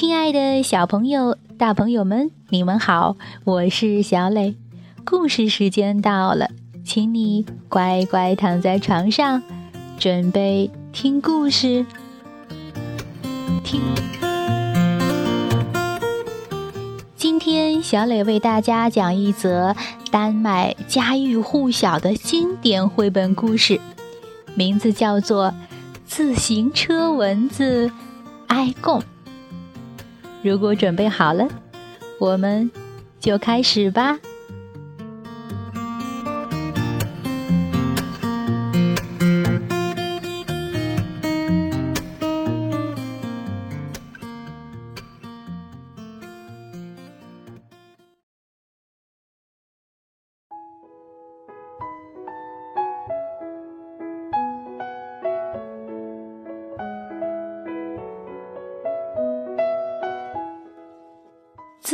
亲爱的小朋友、大朋友们，你们好，我是小磊。故事时间到了，请你乖乖躺在床上，准备听故事。听，今天小磊为大家讲一则丹麦家喻户晓的经典绘本故事，名字叫做《自行车蚊子挨供》。如果准备好了，我们就开始吧。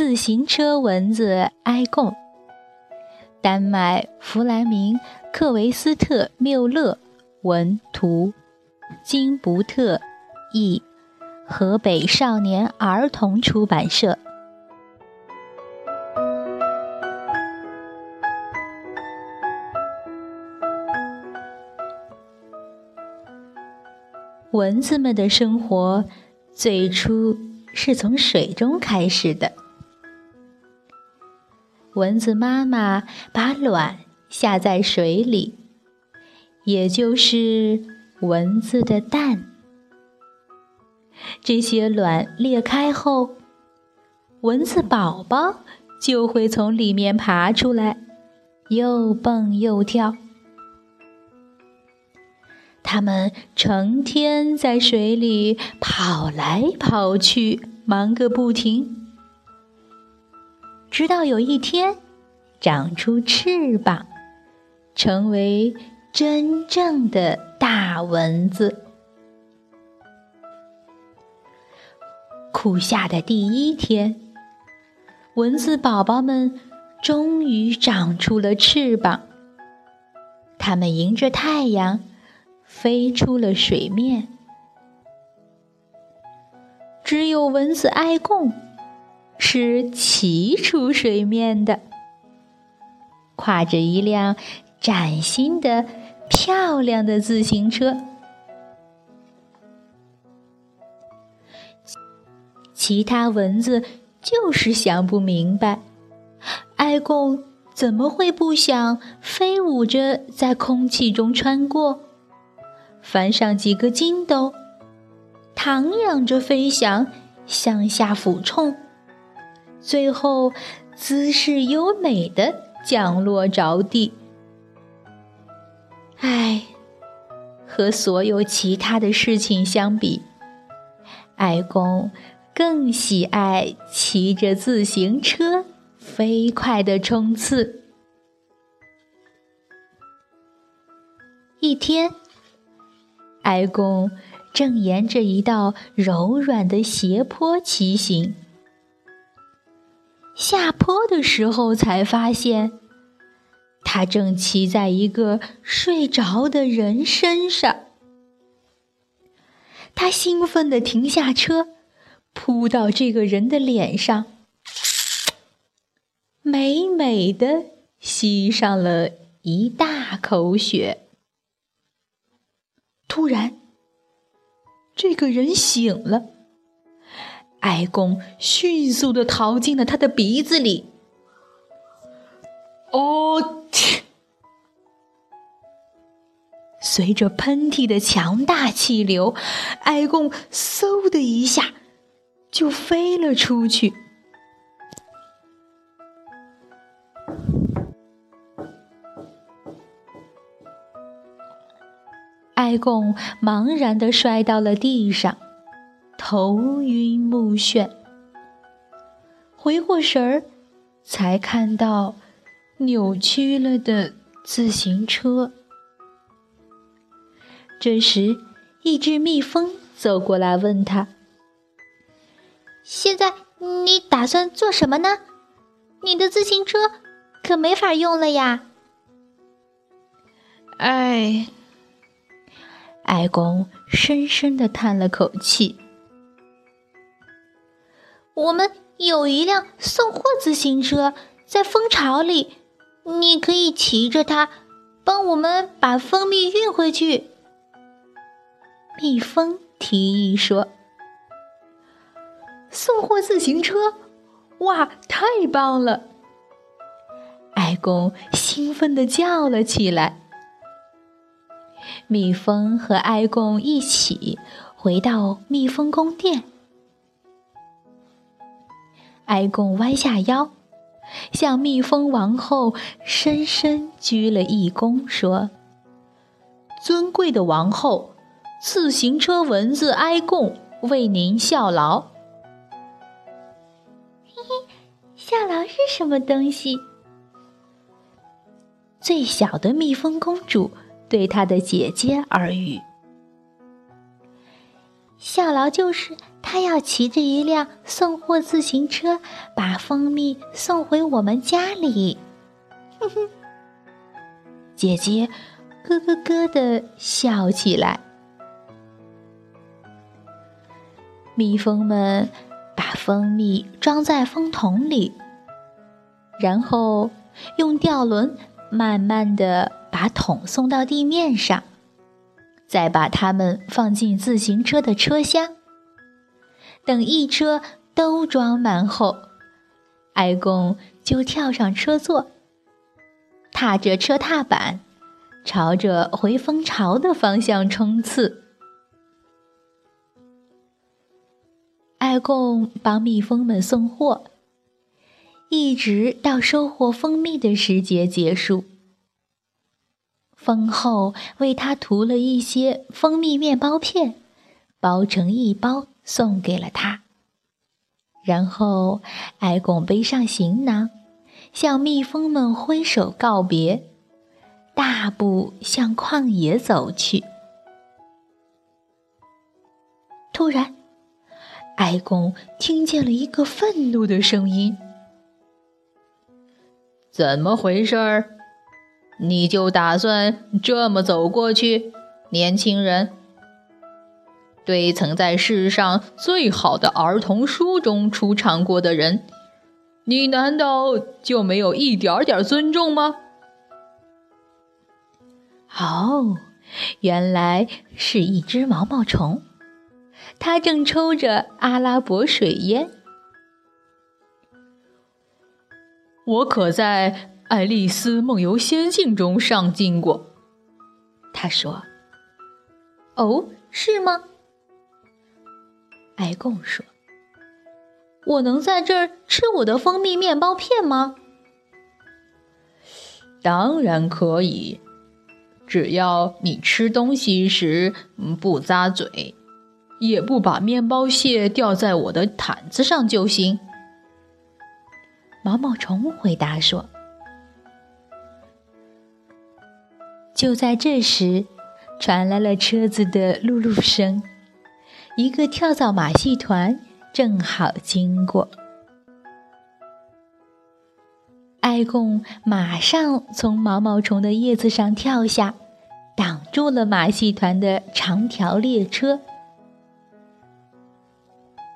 自行车蚊子挨供。丹麦弗莱明·克维斯特缪勒文图，金伯特译，河北少年儿童出版社。蚊子们的生活最初是从水中开始的。蚊子妈妈把卵下在水里，也就是蚊子的蛋。这些卵裂开后，蚊子宝宝就会从里面爬出来，又蹦又跳。它们成天在水里跑来跑去，忙个不停。直到有一天，长出翅膀，成为真正的大蚊子。酷夏的第一天，蚊子宝宝们终于长出了翅膀。它们迎着太阳飞出了水面。只有蚊子挨供。是骑出水面的，挎着一辆崭新的、漂亮的自行车。其他蚊子就是想不明白，爱贡怎么会不想飞舞着在空气中穿过，翻上几个筋斗，徜徉着飞翔，向下俯冲。最后，姿势优美的降落着地。唉，和所有其他的事情相比，爱公更喜爱骑着自行车飞快的冲刺。一天，爱公正沿着一道柔软的斜坡骑行。下坡的时候，才发现他正骑在一个睡着的人身上。他兴奋地停下车，扑到这个人的脸上，美美的吸上了一大口血。突然，这个人醒了。哀公迅速的逃进了他的鼻子里。哦天！随着喷嚏的强大气流，哀公嗖的一下就飞了出去。哀公茫然的摔到了地上。头晕目眩，回过神儿，才看到扭曲了的自行车。这时，一只蜜蜂走过来问他：“现在你打算做什么呢？你的自行车可没法用了呀！”哎，爱公深深的叹了口气。我们有一辆送货自行车，在蜂巢里，你可以骑着它，帮我们把蜂蜜运回去。”蜜蜂提议说：“送货自行车，哇，太棒了！”爱公兴奋地叫了起来。蜜蜂和哀公一起回到蜜蜂宫殿。哀公弯下腰，向蜜蜂王后深深鞠了一躬，说：“尊贵的王后，自行车蚊子哀公为您效劳。”嘿嘿，效劳是什么东西？最小的蜜蜂公主。对她的姐姐耳语：“效劳就是他要骑着一辆送货自行车，把蜂蜜送回我们家里。”哼哼，姐姐咯咯咯的笑起来。蜜蜂们把蜂蜜装在蜂桶里，然后用吊轮慢慢的。把桶送到地面上，再把它们放进自行车的车厢。等一车都装满后，艾贡就跳上车座，踏着车踏板，朝着回蜂巢的方向冲刺。艾贡帮蜜蜂们送货，一直到收获蜂蜜的时节结束。蜂后为他涂了一些蜂蜜面包片，包成一包送给了他。然后，艾贡背上行囊，向蜜蜂们挥手告别，大步向旷野走去。突然，艾贡听见了一个愤怒的声音：“怎么回事儿？”你就打算这么走过去，年轻人？对曾在世上最好的儿童书中出场过的人，你难道就没有一点点尊重吗？哦，原来是一只毛毛虫，它正抽着阿拉伯水烟。我可在。《爱丽丝梦游仙境》中上镜过，他说：“哦，是吗？”爱贡说：“我能在这儿吃我的蜂蜜面包片吗？”“当然可以，只要你吃东西时不咂嘴，也不把面包屑掉在我的毯子上就行。”毛毛虫回答说。就在这时，传来了车子的噜噜声。一个跳蚤马戏团正好经过，艾贡马上从毛毛虫的叶子上跳下，挡住了马戏团的长条列车。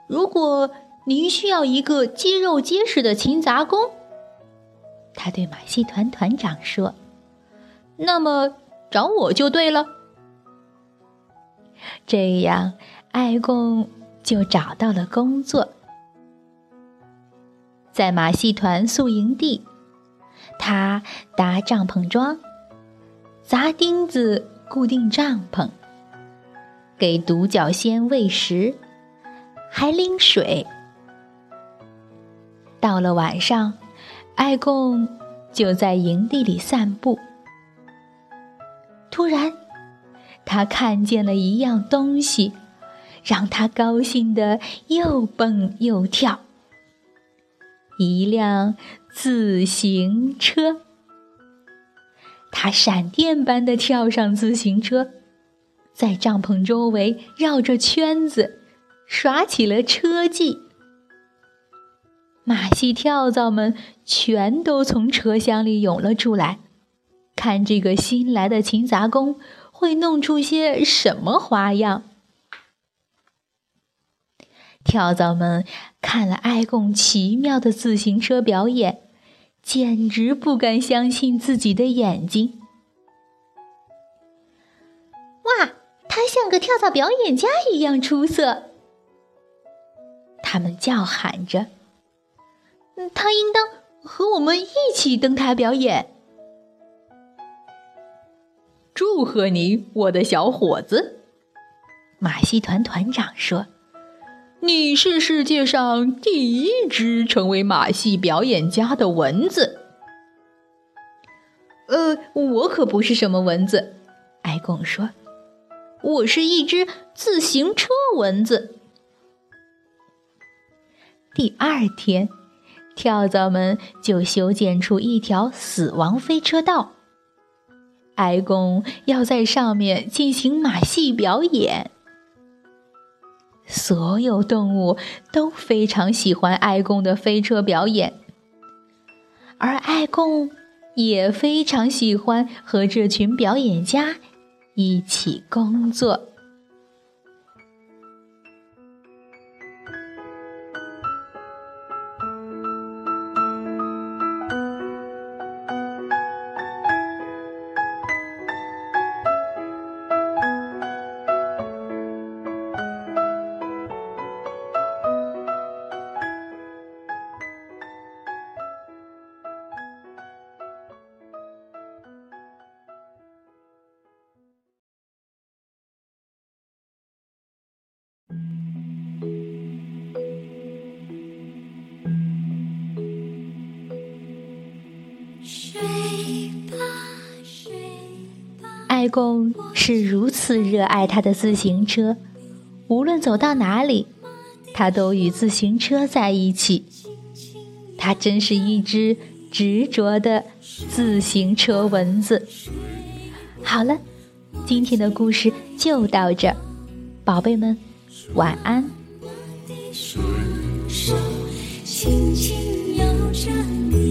如果您需要一个肌肉结实的勤杂工，他对马戏团团长说。那么找我就对了。这样，爱贡就找到了工作，在马戏团宿营地，他搭帐篷桩，砸钉子固定帐篷，给独角仙喂食，还拎水。到了晚上，爱贡就在营地里散步。突然，他看见了一样东西，让他高兴的又蹦又跳。一辆自行车。他闪电般的跳上自行车，在帐篷周围绕着圈子，耍起了车技。马戏跳蚤们全都从车厢里涌了出来。看这个新来的勤杂工会弄出些什么花样？跳蚤们看了爱贡奇妙的自行车表演，简直不敢相信自己的眼睛。哇，他像个跳蚤表演家一样出色！他们叫喊着：“他应当和我们一起登台表演。”祝贺你，我的小伙子！马戏团团长说。你是世界上第一只成为马戏表演家的蚊子。呃，我可不是什么蚊子，埃贡说，我是一只自行车蚊子。第二天，跳蚤们就修建出一条死亡飞车道，爱贡要在上面进行马戏表演。所有动物都非常喜欢爱贡的飞车表演，而爱贡也非常喜欢和这群表演家一起工作。外公是如此热爱他的自行车，无论走到哪里，他都与自行车在一起。他真是一只执着的自行车蚊子。好了，今天的故事就到这。宝贝们，晚安。轻轻摇着你。